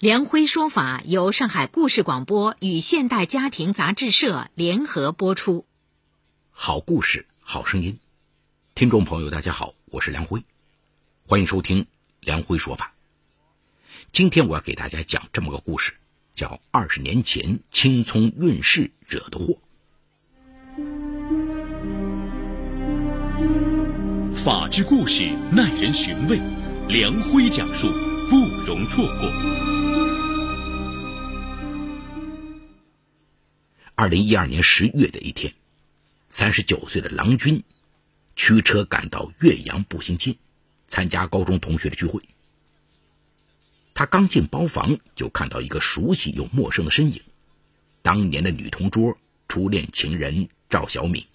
梁辉说法由上海故事广播与现代家庭杂志社联合播出。好故事，好声音，听众朋友，大家好，我是梁辉，欢迎收听梁辉说法。今天我要给大家讲这么个故事，叫二十年前青葱运势惹的祸。法治故事耐人寻味，梁辉讲述不容错过。二零一二年十月的一天，三十九岁的郎君驱车赶到岳阳步行街，参加高中同学的聚会。他刚进包房，就看到一个熟悉又陌生的身影——当年的女同桌、初恋情人赵小敏。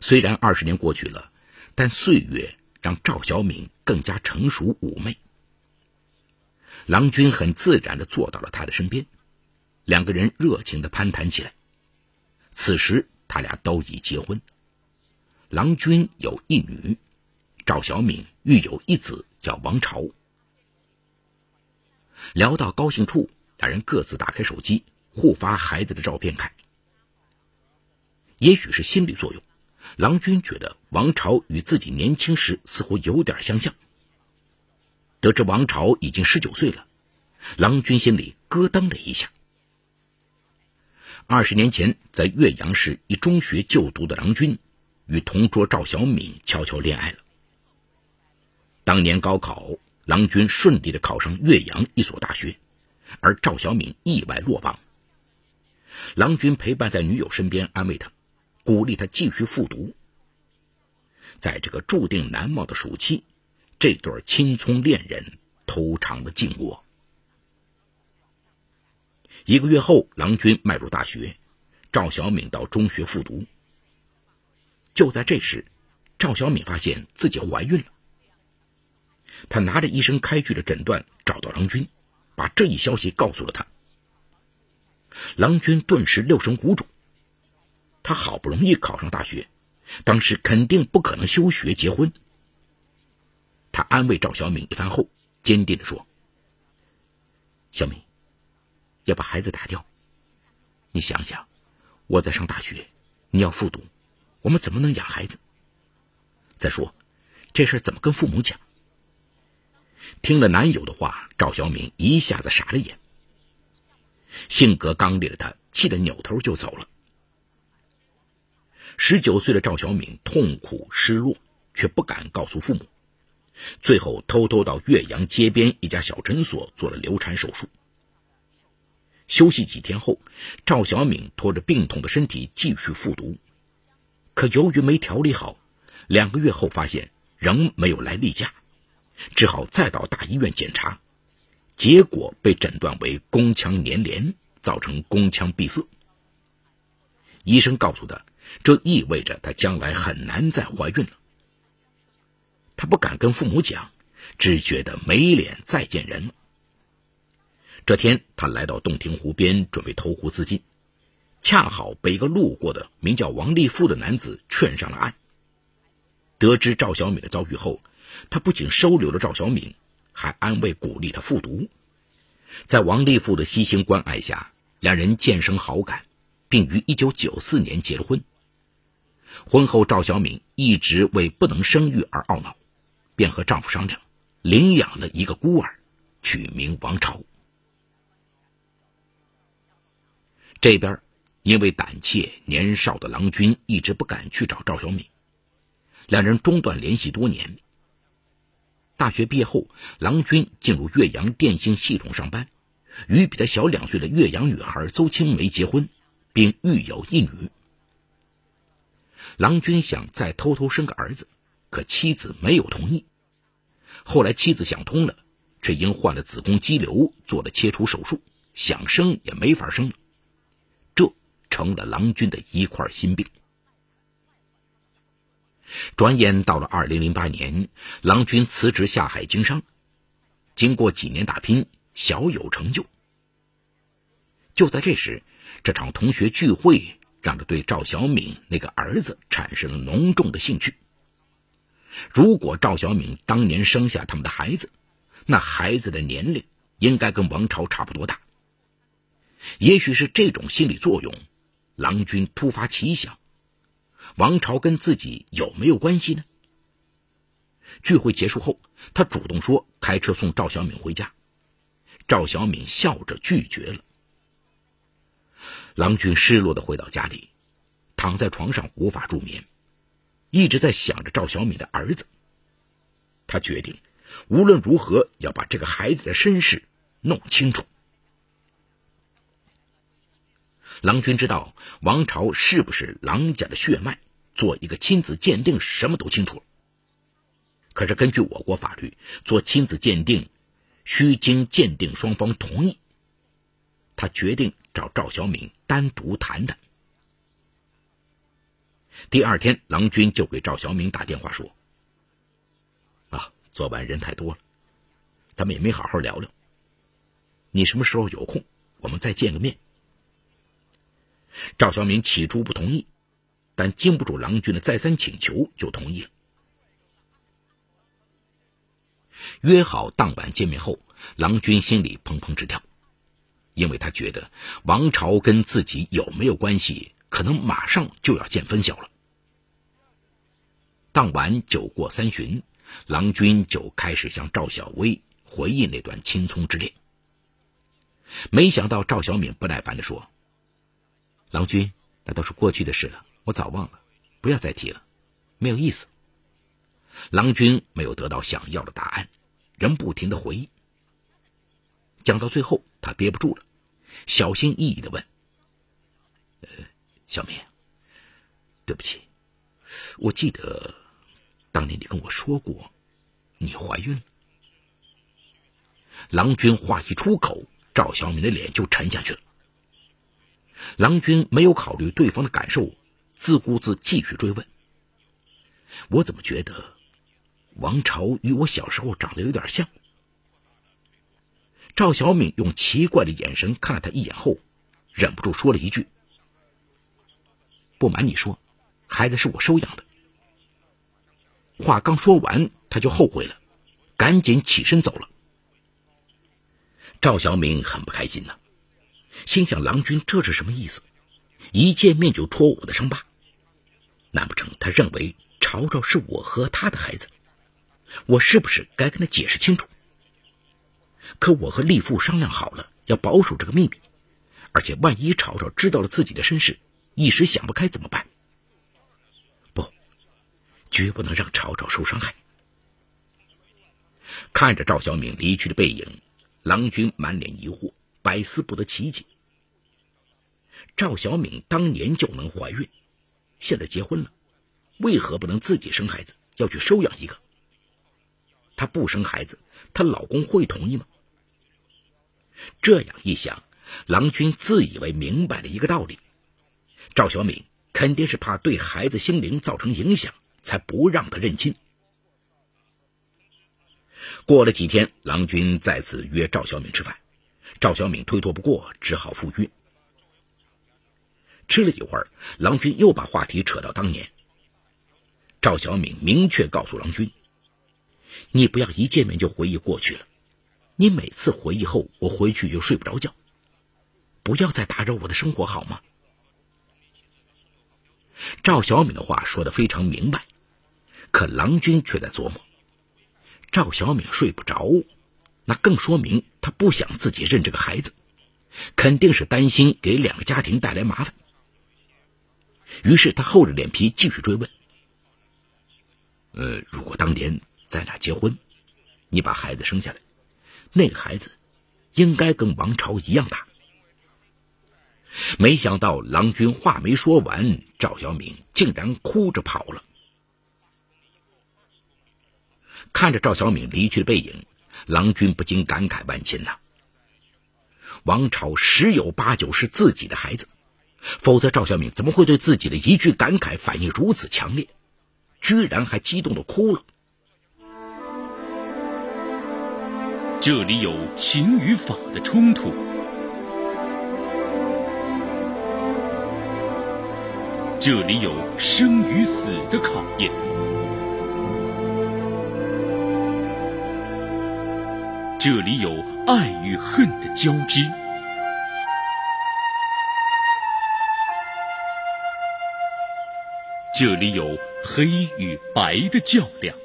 虽然二十年过去了，但岁月让赵小敏更加成熟妩媚。郎君很自然的坐到了她的身边。两个人热情的攀谈起来。此时，他俩都已结婚。郎君有一女，赵小敏育有一子，叫王朝。聊到高兴处，两人各自打开手机，互发孩子的照片看。也许是心理作用，郎君觉得王朝与自己年轻时似乎有点相像。得知王朝已经十九岁了，郎君心里咯噔了一下。二十年前，在岳阳市一中学就读的郎君，与同桌赵小敏悄悄恋爱了。当年高考，郎君顺利的考上岳阳一所大学，而赵小敏意外落榜。郎君陪伴在女友身边，安慰她，鼓励她继续复读。在这个注定难忘的暑期，这对青葱恋人偷尝了禁果。一个月后，郎君迈入大学，赵小敏到中学复读。就在这时，赵小敏发现自己怀孕了。她拿着医生开具的诊断找到郎君，把这一消息告诉了他。郎君顿时六神无主。他好不容易考上大学，当时肯定不可能休学结婚。他安慰赵小敏一番后，坚定地说：“小敏。”要把孩子打掉，你想想，我在上大学，你要复读，我们怎么能养孩子？再说，这事怎么跟父母讲？听了男友的话，赵小敏一下子傻了眼。性格刚烈的她，气得扭头就走了。十九岁的赵小敏痛苦失落，却不敢告诉父母，最后偷偷到岳阳街边一家小诊所做了流产手术。休息几天后，赵小敏拖着病痛的身体继续复读，可由于没调理好，两个月后发现仍没有来例假，只好再到大医院检查，结果被诊断为宫腔粘连，造成宫腔闭塞。医生告诉他，这意味着她将来很难再怀孕了。她不敢跟父母讲，只觉得没脸再见人。这天，他来到洞庭湖边，准备投湖自尽，恰好被一个路过的名叫王立富的男子劝上了岸。得知赵小敏的遭遇后，他不仅收留了赵小敏，还安慰鼓励她复读。在王立富的悉心关爱下，两人渐生好感，并于1994年结了婚。婚后，赵小敏一直为不能生育而懊恼，便和丈夫商量，领养了一个孤儿，取名王朝。这边，因为胆怯年少的郎君一直不敢去找赵小敏，两人中断联系多年。大学毕业后，郎君进入岳阳电信系统上班，与比他小两岁的岳阳女孩邹青梅结婚，并育有一女。郎君想再偷偷生个儿子，可妻子没有同意。后来妻子想通了，却因患了子宫肌瘤，做了切除手术，想生也没法生了。成了郎君的一块心病。转眼到了二零零八年，郎君辞职下海经商，经过几年打拼，小有成就。就在这时，这场同学聚会让他对赵小敏那个儿子产生了浓重的兴趣。如果赵小敏当年生下他们的孩子，那孩子的年龄应该跟王朝差不多大。也许是这种心理作用，郎君突发奇想：王朝跟自己有没有关系呢？聚会结束后，他主动说开车送赵小敏回家。赵小敏笑着拒绝了。郎君失落的回到家里，躺在床上无法入眠，一直在想着赵小敏的儿子。他决定，无论如何要把这个孩子的身世弄清楚。郎君知道王朝是不是郎家的血脉，做一个亲子鉴定什么都清楚了。可是根据我国法律，做亲子鉴定需经鉴定双方同意。他决定找赵小敏单独谈谈。第二天，郎君就给赵小敏打电话说：“啊，昨晚人太多了，咱们也没好好聊聊。你什么时候有空，我们再见个面。”赵小敏起初不同意，但经不住郎君的再三请求，就同意了。约好当晚见面后，郎君心里砰砰直跳，因为他觉得王朝跟自己有没有关系，可能马上就要见分晓了。当晚酒过三巡，郎君就开始向赵小薇回忆那段青葱之恋。没想到赵小敏不耐烦地说。郎君，那都是过去的事了，我早忘了，不要再提了，没有意思。郎君没有得到想要的答案，仍不停的回忆。讲到最后，他憋不住了，小心翼翼的问：“呃，小敏，对不起，我记得当年你跟我说过，你怀孕了。”郎君话一出口，赵小敏的脸就沉下去了。郎君没有考虑对方的感受，自顾自继续追问：“我怎么觉得王朝与我小时候长得有点像？”赵小敏用奇怪的眼神看了他一眼后，忍不住说了一句：“不瞒你说，孩子是我收养的。”话刚说完，他就后悔了，赶紧起身走了。赵小敏很不开心呐。心想：郎君这是什么意思？一见面就戳我的伤疤？难不成他认为朝朝是我和他的孩子？我是不是该跟他解释清楚？可我和丽父商量好了，要保守这个秘密，而且万一朝朝知道了自己的身世，一时想不开怎么办？不，绝不能让朝朝受伤害。看着赵小敏离去的背影，郎君满脸疑惑。百思不得其解。赵小敏当年就能怀孕，现在结婚了，为何不能自己生孩子，要去收养一个？她不生孩子，她老公会同意吗？这样一想，郎君自以为明白了一个道理：赵小敏肯定是怕对孩子心灵造成影响，才不让他认亲。过了几天，郎君再次约赵小敏吃饭。赵小敏推脱不过，只好赴约。吃了一会儿，郎君又把话题扯到当年。赵小敏明确告诉郎君：“你不要一见面就回忆过去了，你每次回忆后，我回去又睡不着觉。不要再打扰我的生活，好吗？”赵小敏的话说的非常明白，可郎君却在琢磨：赵小敏睡不着。那更说明他不想自己认这个孩子，肯定是担心给两个家庭带来麻烦。于是他厚着脸皮继续追问：“呃，如果当年咱俩结婚，你把孩子生下来，那个孩子应该跟王朝一样大。”没想到郎君话没说完，赵小敏竟然哭着跑了。看着赵小敏离去的背影。郎君不禁感慨万千呐。王朝十有八九是自己的孩子，否则赵小敏怎么会对自己的一句感慨反应如此强烈，居然还激动的哭了？这里有情与法的冲突，这里有生与死的考验，这里有爱与恨的交织，这里有黑与白的较量。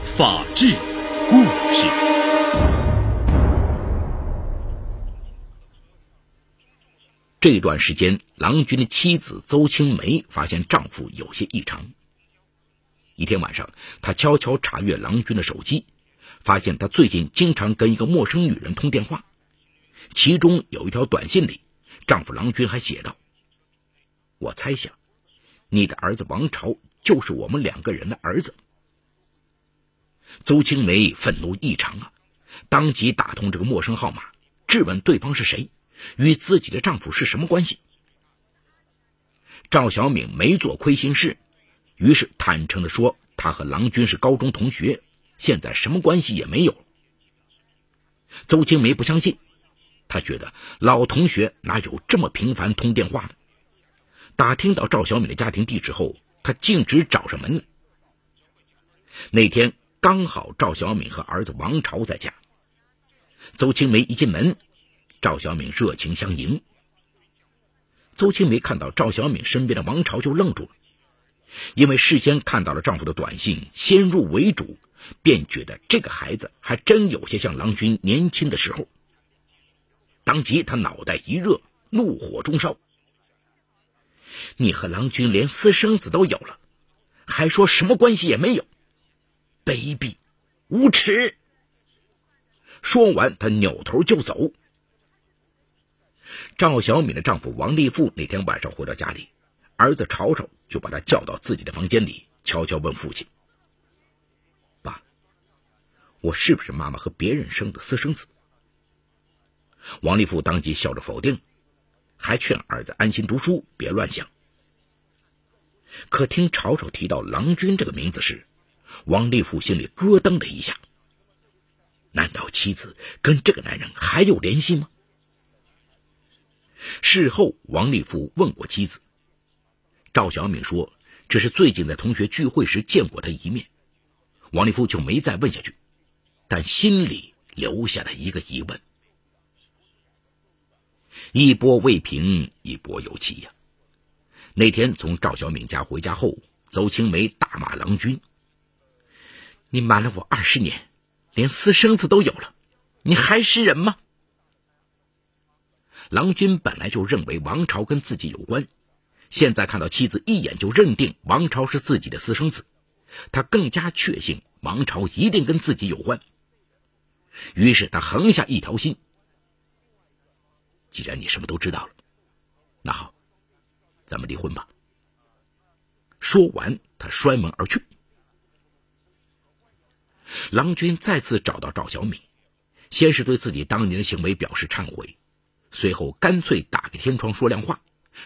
法治故事。这段时间，郎君的妻子邹青梅发现丈夫有些异常。一天晚上，她悄悄查阅郎君的手机，发现他最近经常跟一个陌生女人通电话，其中有一条短信里，丈夫郎君还写道：“我猜想，你的儿子王朝就是我们两个人的儿子。”邹青梅愤怒异常啊，当即打通这个陌生号码，质问对方是谁，与自己的丈夫是什么关系。赵小敏没做亏心事，于是坦诚的说，他和郎君是高中同学，现在什么关系也没有。邹青梅不相信，她觉得老同学哪有这么频繁通电话的？打听到赵小敏的家庭地址后，她径直找上门。那天。刚好赵小敏和儿子王朝在家。邹青梅一进门，赵小敏热情相迎。邹青梅看到赵小敏身边的王朝就愣住了，因为事先看到了丈夫的短信，先入为主，便觉得这个孩子还真有些像郎君年轻的时候。当即他脑袋一热，怒火中烧：“你和郎君连私生子都有了，还说什么关系也没有？”卑鄙，无耻！说完，他扭头就走。赵小敏的丈夫王立富那天晚上回到家里，儿子吵吵就把他叫到自己的房间里，悄悄问父亲：“爸，我是不是妈妈和别人生的私生子？”王立富当即笑着否定，还劝儿子安心读书，别乱想。可听吵吵提到郎君这个名字时，王立富心里咯噔的一下，难道妻子跟这个男人还有联系吗？事后，王立富问过妻子，赵小敏说这是最近在同学聚会时见过他一面。王立夫就没再问下去，但心里留下了一个疑问。一波未平，一波又起呀！那天从赵小敏家回家后，邹青梅大骂郎君。你瞒了我二十年，连私生子都有了，你还是人吗？郎君本来就认为王朝跟自己有关，现在看到妻子一眼就认定王朝是自己的私生子，他更加确信王朝一定跟自己有关。于是他横下一条心：既然你什么都知道了，那好，咱们离婚吧。说完，他摔门而去。郎君再次找到赵小敏，先是对自己当年的行为表示忏悔，随后干脆打开天窗说亮话，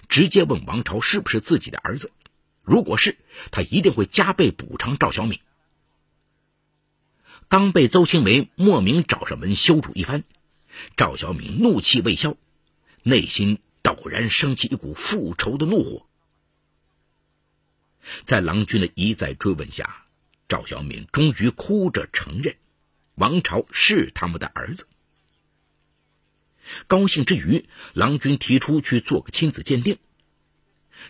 直接问王朝是不是自己的儿子。如果是，他一定会加倍补偿赵小敏。刚被邹青梅莫名找上门羞辱一番，赵小敏怒气未消，内心陡然升起一股复仇的怒火。在郎君的一再追问下。赵小敏终于哭着承认，王朝是他们的儿子。高兴之余，郎君提出去做个亲子鉴定。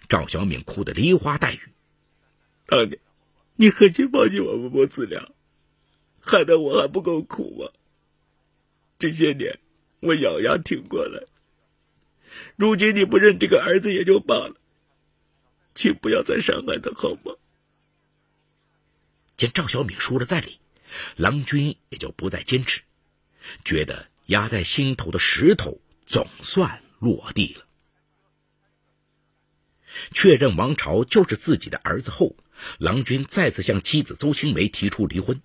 赵小敏哭得梨花带雨：“大娘，你狠心放弃我们母子俩，害得我还不够苦吗？这些年，我咬牙挺过来。如今你不认这个儿子也就罢了，请不要再伤害他好吗？”见赵小敏说的在理，郎君也就不再坚持，觉得压在心头的石头总算落地了。确认王朝就是自己的儿子后，郎君再次向妻子邹青梅提出离婚。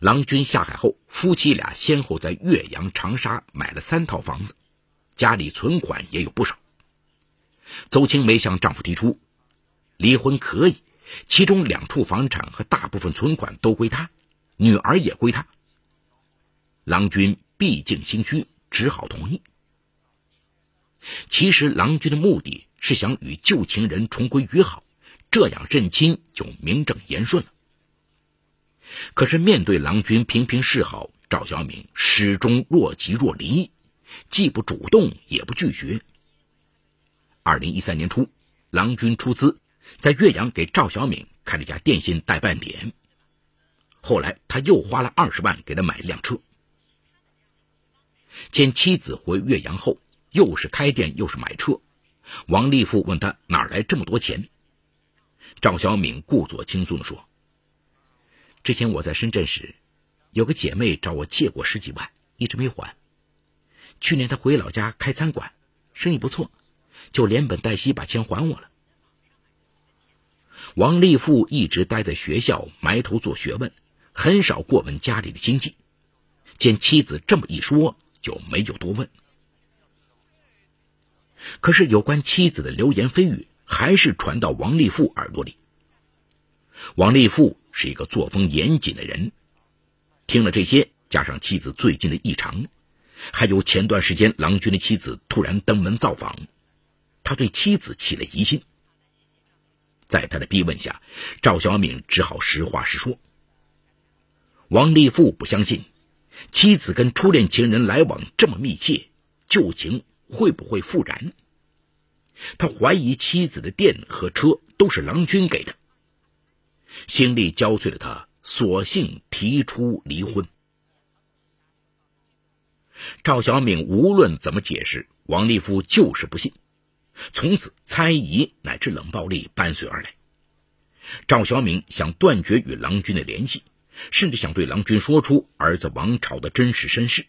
郎君下海后，夫妻俩先后在岳阳、长沙买了三套房子，家里存款也有不少。邹青梅向丈夫提出，离婚可以，其中两处房产和大部分存款都归她，女儿也归她。郎君毕竟心虚，只好同意。其实，郎君的目的是想与旧情人重归于好，这样认亲就名正言顺了。可是，面对郎君频频示好，赵小敏始终若即若离，既不主动，也不拒绝。二零一三年初，郎君出资在岳阳给赵小敏开了家电信代办点。后来，他又花了二十万给他买一辆车。见妻子回岳阳后，又是开店又是买车，王立富问他哪来这么多钱。赵小敏故作轻松地说。之前我在深圳时，有个姐妹找我借过十几万，一直没还。去年她回老家开餐馆，生意不错，就连本带息把钱还我了。王立富一直待在学校埋头做学问，很少过问家里的经济。见妻子这么一说，就没有多问。可是有关妻子的流言蜚语，还是传到王立富耳朵里。王立富。是一个作风严谨的人，听了这些，加上妻子最近的异常，还有前段时间郎君的妻子突然登门造访，他对妻子起了疑心。在他的逼问下，赵小敏只好实话实说。王立富不相信，妻子跟初恋情人来往这么密切，旧情会不会复燃？他怀疑妻子的店和车都是郎君给的。心力交瘁的他，索性提出离婚。赵小敏无论怎么解释，王立夫就是不信。从此，猜疑乃至冷暴力伴随而来。赵小敏想断绝与郎君的联系，甚至想对郎君说出儿子王朝的真实身世，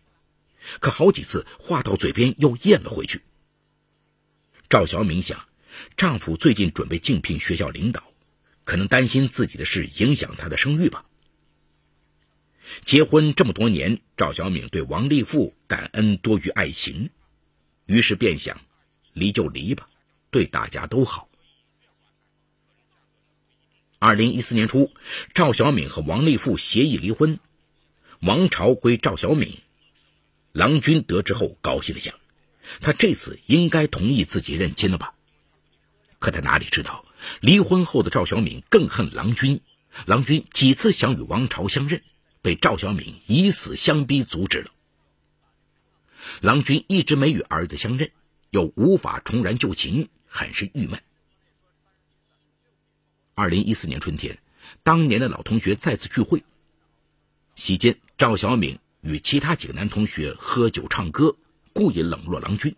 可好几次话到嘴边又咽了回去。赵小敏想，丈夫最近准备竞聘学校领导。可能担心自己的事影响他的声誉吧。结婚这么多年，赵小敏对王立富感恩多于爱情，于是便想，离就离吧，对大家都好。二零一四年初，赵小敏和王立富协议离婚，王朝归赵小敏。郎君得知后高兴的想，他这次应该同意自己认亲了吧？可他哪里知道？离婚后的赵小敏更恨郎君，郎君几次想与王朝相认，被赵小敏以死相逼阻止了。郎君一直没与儿子相认，又无法重燃旧情，很是郁闷。二零一四年春天，当年的老同学再次聚会，席间赵小敏与其他几个男同学喝酒唱歌，故意冷落郎君。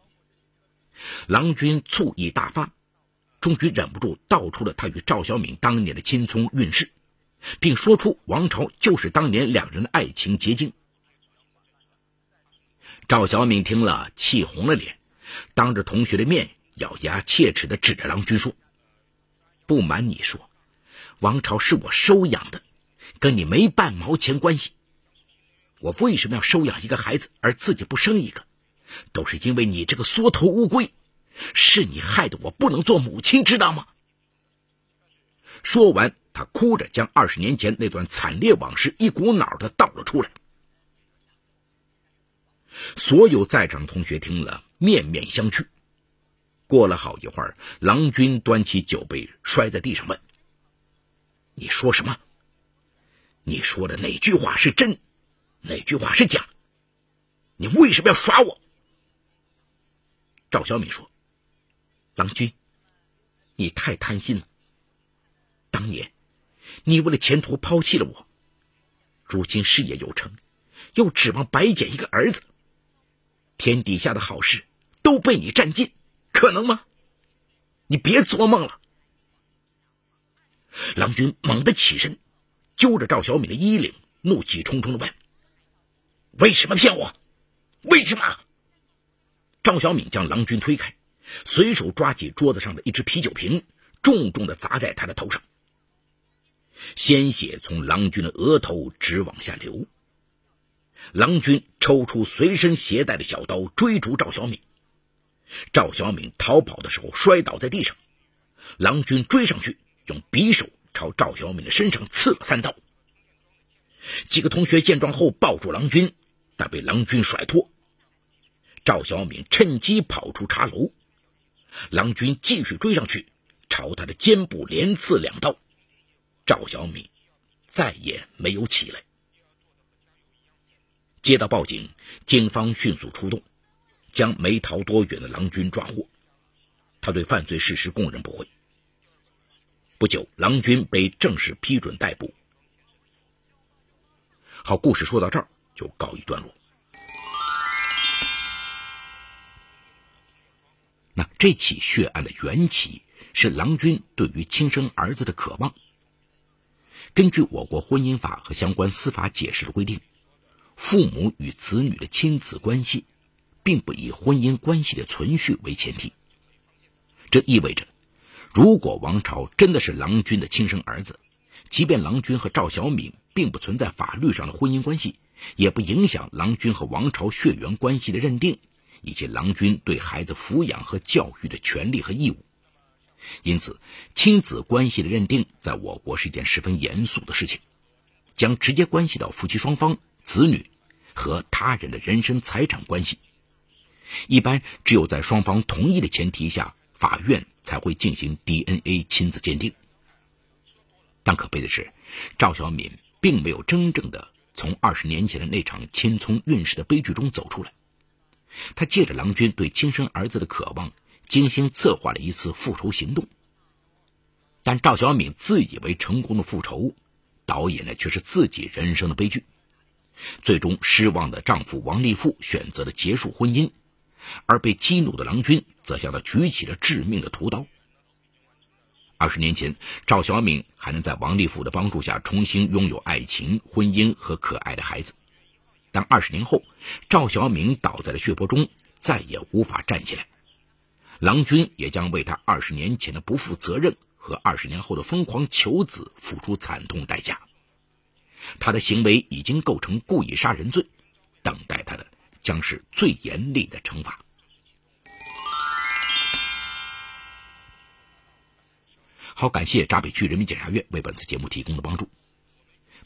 郎君醋意大发。终于忍不住道出了他与赵小敏当年的青葱韵事，并说出王朝就是当年两人的爱情结晶。赵小敏听了，气红了脸，当着同学的面咬牙切齿的指着郎君说：“不瞒你说，王朝是我收养的，跟你没半毛钱关系。我为什么要收养一个孩子而自己不生一个，都是因为你这个缩头乌龟。”是你害得我不能做母亲，知道吗？说完，他哭着将二十年前那段惨烈往事一股脑的倒了出来。所有在场同学听了，面面相觑。过了好一会儿，郎君端起酒杯摔在地上，问：“你说什么？你说的哪句话是真？哪句话是假？你为什么要耍我？”赵小敏说。郎君，你太贪心了。当年，你为了前途抛弃了我，如今事业有成，又指望白捡一个儿子，天底下的好事都被你占尽，可能吗？你别做梦了！郎君猛地起身，揪着赵小敏的衣领，怒气冲冲的问：“为什么骗我？为什么？”赵小敏将郎君推开。随手抓起桌子上的一只啤酒瓶，重重的砸在他的头上。鲜血从郎君的额头直往下流。郎君抽出随身携带的小刀，追逐赵小敏。赵小敏逃跑的时候摔倒在地上，郎君追上去，用匕首朝赵小敏的身上刺了三刀。几个同学见状后抱住郎君，但被郎君甩脱。赵小敏趁机跑出茶楼，郎君继续追上去，朝他的肩部连刺两刀。赵小敏再也没有起来。接到报警，警方迅速出动，将没逃多远的郎君抓获。他对犯罪事实供认不讳。不久，郎君被正式批准逮捕。好，故事说到这儿就告一段落。那这起血案的缘起是郎君对于亲生儿子的渴望。根据我国婚姻法和相关司法解释的规定。父母与子女的亲子关系，并不以婚姻关系的存续为前提。这意味着，如果王朝真的是郎君的亲生儿子，即便郎君和赵小敏并不存在法律上的婚姻关系，也不影响郎君和王朝血缘关系的认定，以及郎君对孩子抚养和教育的权利和义务。因此，亲子关系的认定在我国是一件十分严肃的事情，将直接关系到夫妻双方、子女。和他人的人身财产关系，一般只有在双方同意的前提下，法院才会进行 DNA 亲子鉴定。但可悲的是，赵小敏并没有真正的从二十年前的那场千聪运势的悲剧中走出来。他借着郎君对亲生儿子的渴望，精心策划了一次复仇行动。但赵小敏自以为成功的复仇，导演的却是自己人生的悲剧。最终失望的丈夫王立富选择了结束婚姻，而被激怒的郎君则向他举起了致命的屠刀。二十年前，赵小敏还能在王立富的帮助下重新拥有爱情、婚姻和可爱的孩子，但二十年后，赵小敏倒在了血泊中，再也无法站起来。郎君也将为他二十年前的不负责任和二十年后的疯狂求子付出惨痛代价。他的行为已经构成故意杀人罪，等待他的将是最严厉的惩罚。好，感谢闸北区人民检察院为本次节目提供的帮助。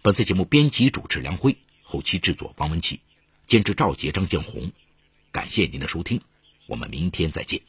本次节目编辑主持梁辉，后期制作王文琪，监制赵杰、张建红。感谢您的收听，我们明天再见。